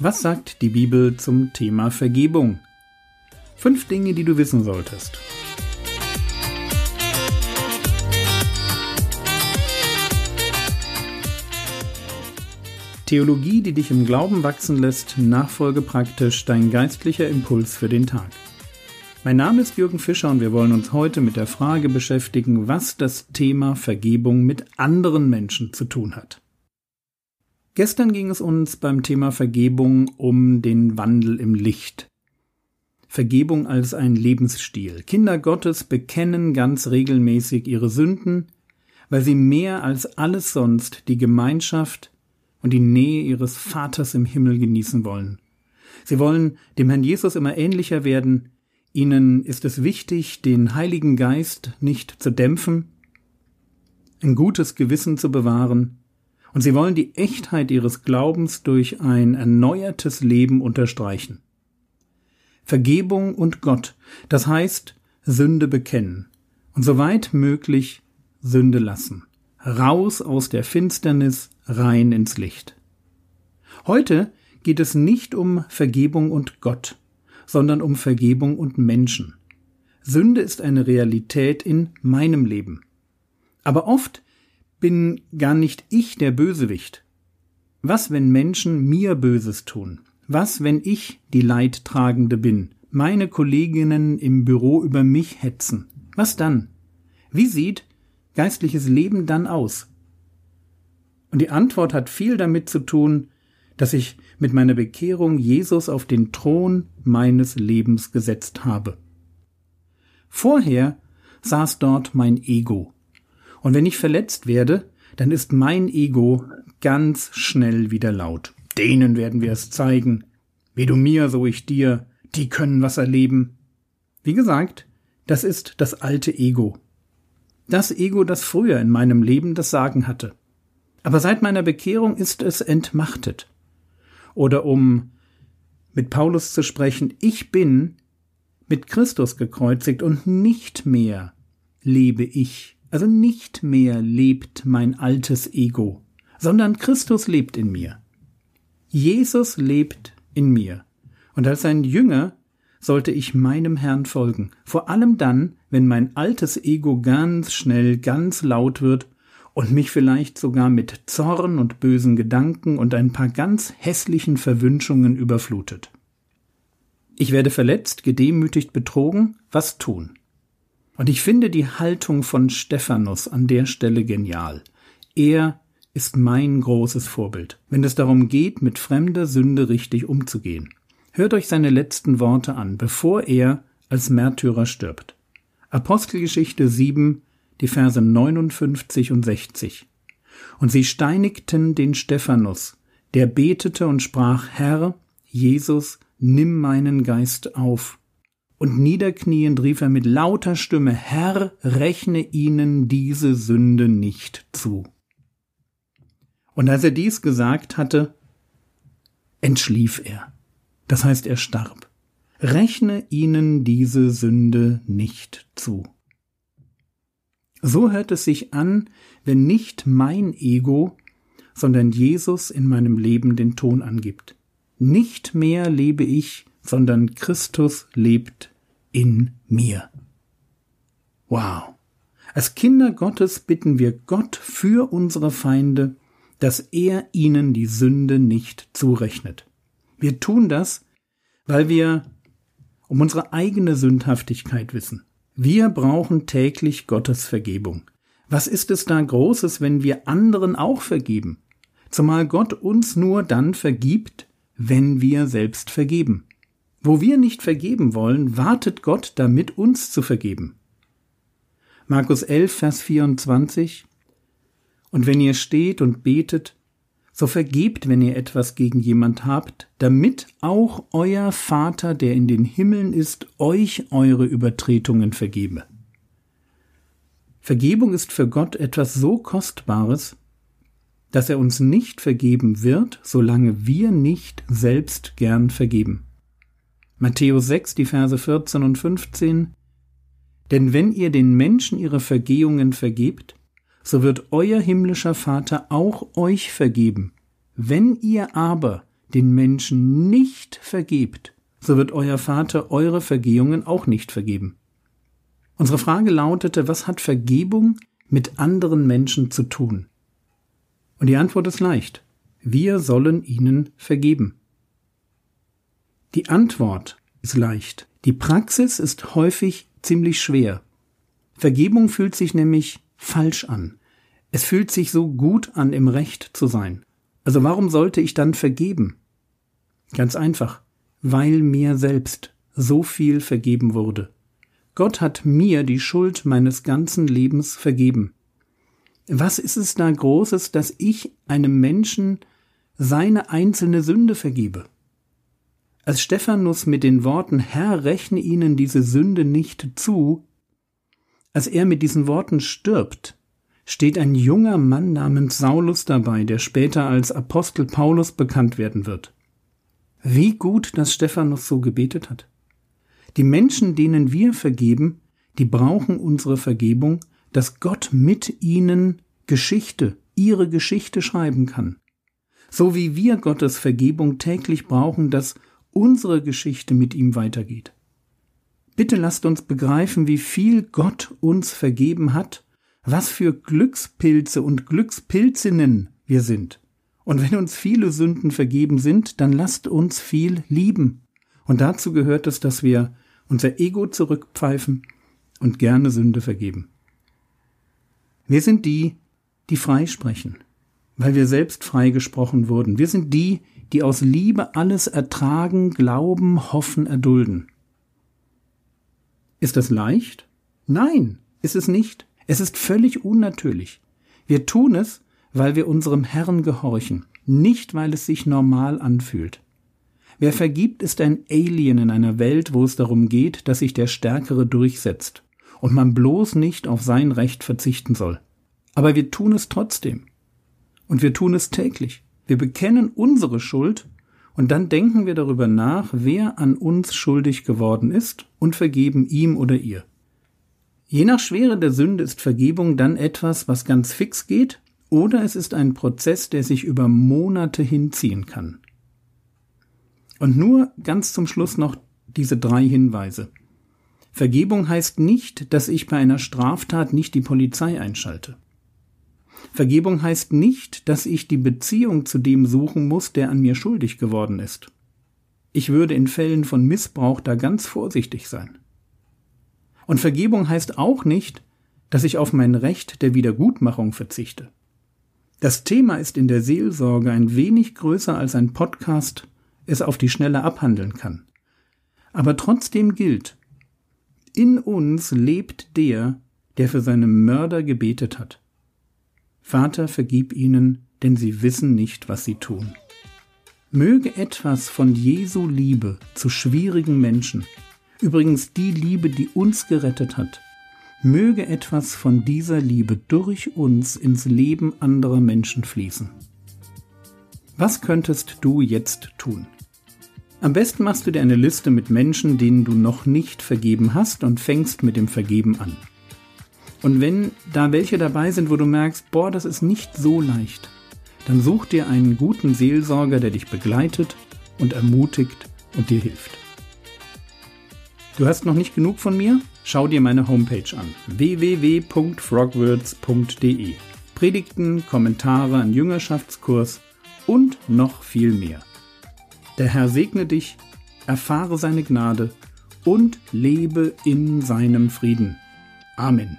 Was sagt die Bibel zum Thema Vergebung? Fünf Dinge, die du wissen solltest. Theologie, die dich im Glauben wachsen lässt, nachfolge praktisch dein geistlicher Impuls für den Tag. Mein Name ist Jürgen Fischer und wir wollen uns heute mit der Frage beschäftigen, was das Thema Vergebung mit anderen Menschen zu tun hat. Gestern ging es uns beim Thema Vergebung um den Wandel im Licht. Vergebung als ein Lebensstil. Kinder Gottes bekennen ganz regelmäßig ihre Sünden, weil sie mehr als alles sonst die Gemeinschaft und die Nähe ihres Vaters im Himmel genießen wollen. Sie wollen dem Herrn Jesus immer ähnlicher werden, ihnen ist es wichtig, den Heiligen Geist nicht zu dämpfen, ein gutes Gewissen zu bewahren und sie wollen die Echtheit ihres Glaubens durch ein erneuertes Leben unterstreichen. Vergebung und Gott, das heißt Sünde bekennen und soweit möglich Sünde lassen. Raus aus der Finsternis, rein ins Licht. Heute geht es nicht um Vergebung und Gott, sondern um Vergebung und Menschen. Sünde ist eine Realität in meinem Leben. Aber oft bin gar nicht ich der Bösewicht. Was, wenn Menschen mir Böses tun? Was, wenn ich die Leidtragende bin, meine Kolleginnen im Büro über mich hetzen? Was dann? Wie sieht geistliches Leben dann aus? Und die Antwort hat viel damit zu tun, dass ich mit meiner Bekehrung Jesus auf den Thron meines Lebens gesetzt habe. Vorher saß dort mein Ego, und wenn ich verletzt werde, dann ist mein Ego ganz schnell wieder laut. Denen werden wir es zeigen. Wie du mir, so ich dir, die können was erleben. Wie gesagt, das ist das alte Ego. Das Ego, das früher in meinem Leben das Sagen hatte. Aber seit meiner Bekehrung ist es entmachtet. Oder um mit Paulus zu sprechen, ich bin mit Christus gekreuzigt und nicht mehr lebe ich, also nicht mehr lebt mein altes Ego, sondern Christus lebt in mir. Jesus lebt in mir. Und als ein Jünger sollte ich meinem Herrn folgen, vor allem dann, wenn mein altes Ego ganz schnell ganz laut wird und mich vielleicht sogar mit Zorn und bösen Gedanken und ein paar ganz hässlichen Verwünschungen überflutet. Ich werde verletzt, gedemütigt, betrogen, was tun? Und ich finde die Haltung von Stephanus an der Stelle genial. Er ist mein großes Vorbild, wenn es darum geht, mit fremder Sünde richtig umzugehen. Hört euch seine letzten Worte an, bevor er als Märtyrer stirbt. Apostelgeschichte 7, die Verse 59 und 60. Und sie steinigten den Stephanus, der betete und sprach, Herr, Jesus, nimm meinen Geist auf und niederkniend rief er mit lauter Stimme, Herr, rechne ihnen diese Sünde nicht zu. Und als er dies gesagt hatte, entschlief er. Das heißt, er starb. Rechne ihnen diese Sünde nicht zu. So hört es sich an, wenn nicht mein Ego, sondern Jesus in meinem Leben den Ton angibt. Nicht mehr lebe ich, sondern Christus lebt in mir. Wow. Als Kinder Gottes bitten wir Gott für unsere Feinde, dass er ihnen die Sünde nicht zurechnet. Wir tun das, weil wir um unsere eigene Sündhaftigkeit wissen. Wir brauchen täglich Gottes Vergebung. Was ist es da Großes, wenn wir anderen auch vergeben? Zumal Gott uns nur dann vergibt, wenn wir selbst vergeben. Wo wir nicht vergeben wollen, wartet Gott damit, uns zu vergeben. Markus 11, Vers 24 Und wenn ihr steht und betet, so vergebt, wenn ihr etwas gegen jemand habt, damit auch euer Vater, der in den Himmeln ist, euch eure Übertretungen vergebe. Vergebung ist für Gott etwas so Kostbares, dass er uns nicht vergeben wird, solange wir nicht selbst gern vergeben. Matthäus 6, die Verse 14 und 15. Denn wenn ihr den Menschen ihre Vergehungen vergebt, so wird euer himmlischer Vater auch euch vergeben. Wenn ihr aber den Menschen nicht vergebt, so wird euer Vater eure Vergehungen auch nicht vergeben. Unsere Frage lautete, was hat Vergebung mit anderen Menschen zu tun? Und die Antwort ist leicht. Wir sollen ihnen vergeben. Die Antwort ist leicht. Die Praxis ist häufig ziemlich schwer. Vergebung fühlt sich nämlich falsch an. Es fühlt sich so gut an, im Recht zu sein. Also warum sollte ich dann vergeben? Ganz einfach, weil mir selbst so viel vergeben wurde. Gott hat mir die Schuld meines ganzen Lebens vergeben. Was ist es da Großes, dass ich einem Menschen seine einzelne Sünde vergebe? Als Stephanus mit den Worten Herr, rechne ihnen diese Sünde nicht zu, als er mit diesen Worten stirbt, steht ein junger Mann namens Saulus dabei, der später als Apostel Paulus bekannt werden wird. Wie gut, dass Stephanus so gebetet hat. Die Menschen, denen wir vergeben, die brauchen unsere Vergebung, dass Gott mit ihnen Geschichte, ihre Geschichte schreiben kann. So wie wir Gottes Vergebung täglich brauchen, dass unsere Geschichte mit ihm weitergeht. Bitte lasst uns begreifen, wie viel Gott uns vergeben hat was für Glückspilze und Glückspilzinnen wir sind. Und wenn uns viele Sünden vergeben sind, dann lasst uns viel lieben. Und dazu gehört es, dass wir unser Ego zurückpfeifen und gerne Sünde vergeben. Wir sind die, die frei sprechen, weil wir selbst frei gesprochen wurden. Wir sind die, die aus Liebe alles ertragen, glauben, hoffen, erdulden. Ist das leicht? Nein, ist es nicht. Es ist völlig unnatürlich. Wir tun es, weil wir unserem Herrn gehorchen, nicht weil es sich normal anfühlt. Wer vergibt, ist ein Alien in einer Welt, wo es darum geht, dass sich der Stärkere durchsetzt und man bloß nicht auf sein Recht verzichten soll. Aber wir tun es trotzdem. Und wir tun es täglich. Wir bekennen unsere Schuld und dann denken wir darüber nach, wer an uns schuldig geworden ist und vergeben ihm oder ihr. Je nach Schwere der Sünde ist Vergebung dann etwas, was ganz fix geht, oder es ist ein Prozess, der sich über Monate hinziehen kann. Und nur ganz zum Schluss noch diese drei Hinweise. Vergebung heißt nicht, dass ich bei einer Straftat nicht die Polizei einschalte. Vergebung heißt nicht, dass ich die Beziehung zu dem suchen muss, der an mir schuldig geworden ist. Ich würde in Fällen von Missbrauch da ganz vorsichtig sein. Und Vergebung heißt auch nicht, dass ich auf mein Recht der Wiedergutmachung verzichte. Das Thema ist in der Seelsorge ein wenig größer als ein Podcast es auf die Schnelle abhandeln kann. Aber trotzdem gilt, in uns lebt der, der für seine Mörder gebetet hat. Vater, vergib ihnen, denn sie wissen nicht, was sie tun. Möge etwas von Jesu Liebe zu schwierigen Menschen Übrigens die Liebe, die uns gerettet hat. Möge etwas von dieser Liebe durch uns ins Leben anderer Menschen fließen. Was könntest du jetzt tun? Am besten machst du dir eine Liste mit Menschen, denen du noch nicht vergeben hast und fängst mit dem Vergeben an. Und wenn da welche dabei sind, wo du merkst, boah, das ist nicht so leicht, dann such dir einen guten Seelsorger, der dich begleitet und ermutigt und dir hilft. Du hast noch nicht genug von mir? Schau dir meine Homepage an: www.frogwords.de. Predigten, Kommentare, ein Jüngerschaftskurs und noch viel mehr. Der Herr segne dich, erfahre seine Gnade und lebe in seinem Frieden. Amen.